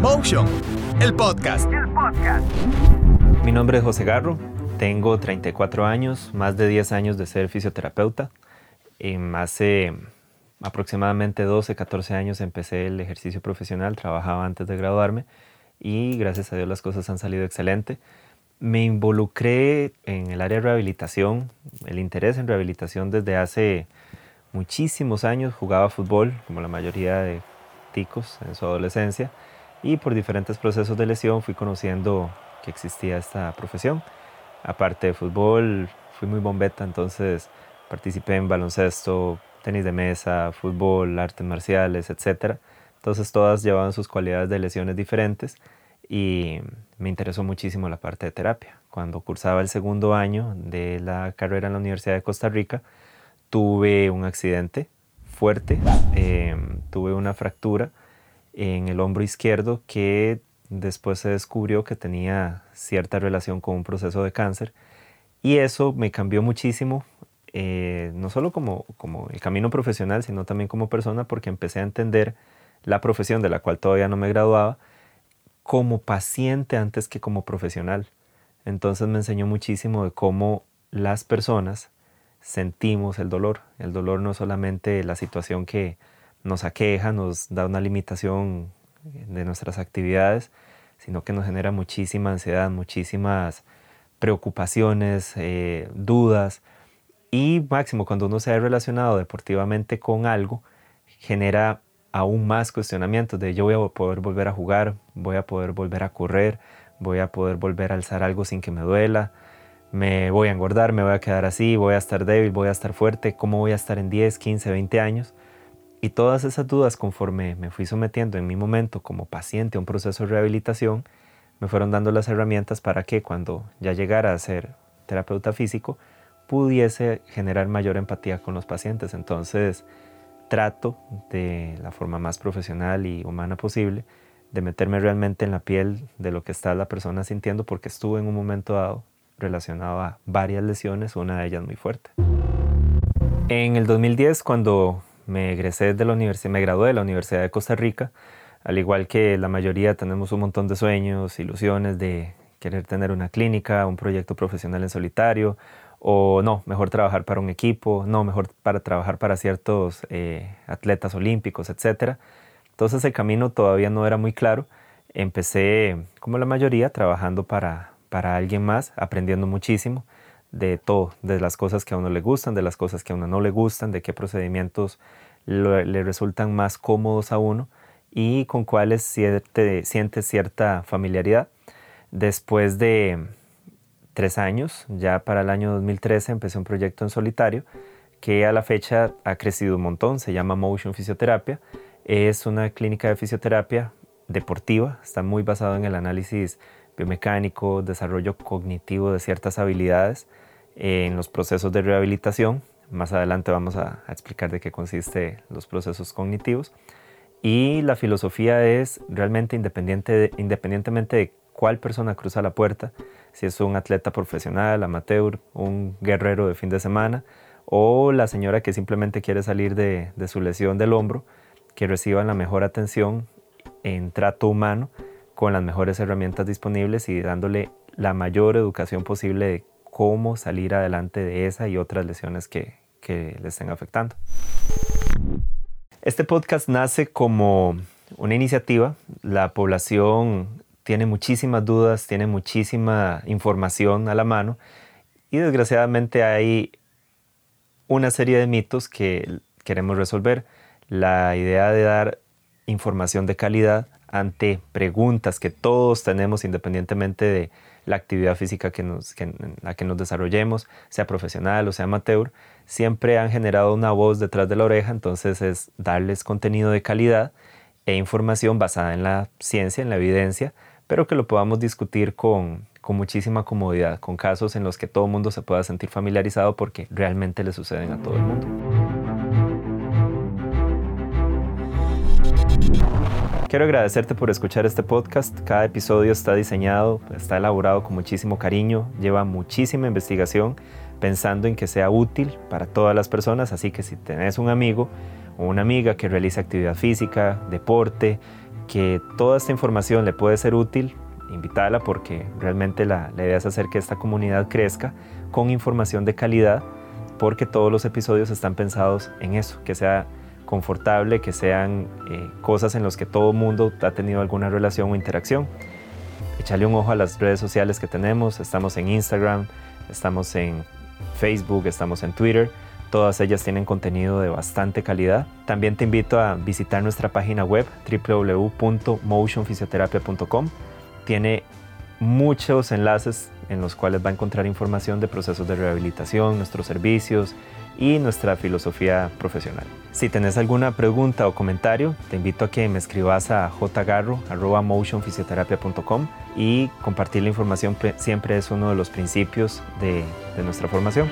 Motion, el podcast. Mi nombre es José Garro, tengo 34 años, más de 10 años de ser fisioterapeuta. Em, hace aproximadamente 12, 14 años empecé el ejercicio profesional, trabajaba antes de graduarme y gracias a Dios las cosas han salido excelente. Me involucré en el área de rehabilitación, el interés en rehabilitación desde hace muchísimos años. Jugaba fútbol, como la mayoría de ticos en su adolescencia, y por diferentes procesos de lesión fui conociendo que existía esta profesión. Aparte de fútbol, fui muy bombeta, entonces participé en baloncesto, tenis de mesa, fútbol, artes marciales, etc. Entonces todas llevaban sus cualidades de lesiones diferentes y me interesó muchísimo la parte de terapia. Cuando cursaba el segundo año de la carrera en la Universidad de Costa Rica, tuve un accidente fuerte, em, tuve una fractura en el hombro izquierdo que después se descubrió que tenía cierta relación con un proceso de cáncer y eso me cambió muchísimo eh, no solo como, como el camino profesional, sino también como persona, porque empecé a entender la profesión de la cual todavía no me graduaba como paciente antes que como profesional. Entonces me enseñó muchísimo de cómo las personas sentimos el dolor. El dolor no es solamente la situación que nos aqueja, nos da una limitación de nuestras actividades, sino que nos genera muchísima ansiedad, muchísimas preocupaciones, eh, dudas, y máximo, cuando uno se ha relacionado deportivamente con algo, genera aún más cuestionamientos de yo voy a poder volver a jugar, voy a poder volver a correr, voy a poder volver a alzar algo sin que me duela, me voy a engordar, me voy a quedar así, voy a estar débil, voy a estar fuerte, cómo voy a estar en 10, 15, 20 años. Y todas esas dudas conforme me fui sometiendo en mi momento como paciente a un proceso de rehabilitación, me fueron dando las herramientas para que cuando ya llegara a ser terapeuta físico, pudiese generar mayor empatía con los pacientes. Entonces, trato de la forma más profesional y humana posible de meterme realmente en la piel de lo que está la persona sintiendo porque estuve en un momento dado relacionado a varias lesiones, una de ellas muy fuerte. En el 2010, cuando me egresé de la universidad, me gradué de la Universidad de Costa Rica, al igual que la mayoría tenemos un montón de sueños, ilusiones de querer tener una clínica, un proyecto profesional en solitario o no, mejor trabajar para un equipo, no, mejor para trabajar para ciertos eh, atletas olímpicos, etc. Entonces el camino todavía no era muy claro. Empecé, como la mayoría, trabajando para, para alguien más, aprendiendo muchísimo de todo, de las cosas que a uno le gustan, de las cosas que a uno no le gustan, de qué procedimientos le resultan más cómodos a uno y con cuáles siente, cierta familiaridad. Después de, tres años. Ya para el año 2013 empecé un proyecto en solitario que a la fecha ha crecido un montón. Se llama Motion Fisioterapia. Es una clínica de fisioterapia deportiva. Está muy basado en el análisis biomecánico, desarrollo cognitivo de ciertas habilidades en los procesos de rehabilitación. Más adelante vamos a, explicar de qué consiste los procesos cognitivos. Y la filosofía es realmente independiente independientemente de cuál persona cruza la puerta, si es un atleta profesional, amateur, un guerrero de fin de semana o la señora que simplemente quiere salir de, su lesión del hombro, que reciban la mejor atención en trato humano con las mejores herramientas disponibles y dándole la mayor educación posible de cómo salir adelante de esa y otras lesiones que, que le estén afectando. Este podcast nace como una iniciativa. La población tiene muchísimas dudas, tiene muchísima información a la mano y desgraciadamente hay una serie de mitos que queremos resolver. La idea de dar información de calidad ante preguntas que todos tenemos independientemente de la actividad física que nos, en la que nos desarrollemos, sea profesional o sea amateur, siempre han generado una voz detrás de la oreja, entonces es darles contenido de calidad e información basada en la ciencia, en la evidencia, pero que lo podamos discutir con, con muchísima comodidad, con casos en los que todo el mundo se pueda sentir familiarizado porque realmente le suceden a todo el mundo. Quiero agradecerte por escuchar este podcast. Cada episodio está diseñado, está elaborado con muchísimo cariño, lleva muchísima investigación pensando en que sea útil para todas las personas, así que si tenés un amigo o una amiga que realiza actividad física, deporte, que toda esta información le puede ser útil, invítala porque realmente la, la idea es hacer que esta comunidad crezca con información de calidad porque todos los episodios están pensados en eso, que sea confortable, que sean eh, cosas en las que todo mundo ha tenido alguna relación o interacción. Echarle un ojo a las redes sociales que tenemos, estamos en Instagram, estamos en Facebook, estamos en Twitter, todas ellas tienen contenido de bastante calidad. También te invito a visitar nuestra página web www.motionfisioterapia.com. Tiene muchos enlaces en los cuales va a encontrar información de procesos de rehabilitación, nuestros servicios y nuestra filosofía profesional. Si tenés alguna pregunta o comentario, te invito a que me escribas a jgarro.motionfisioterapia.com y compartir la información siempre es uno de los principios de, de nuestra formación.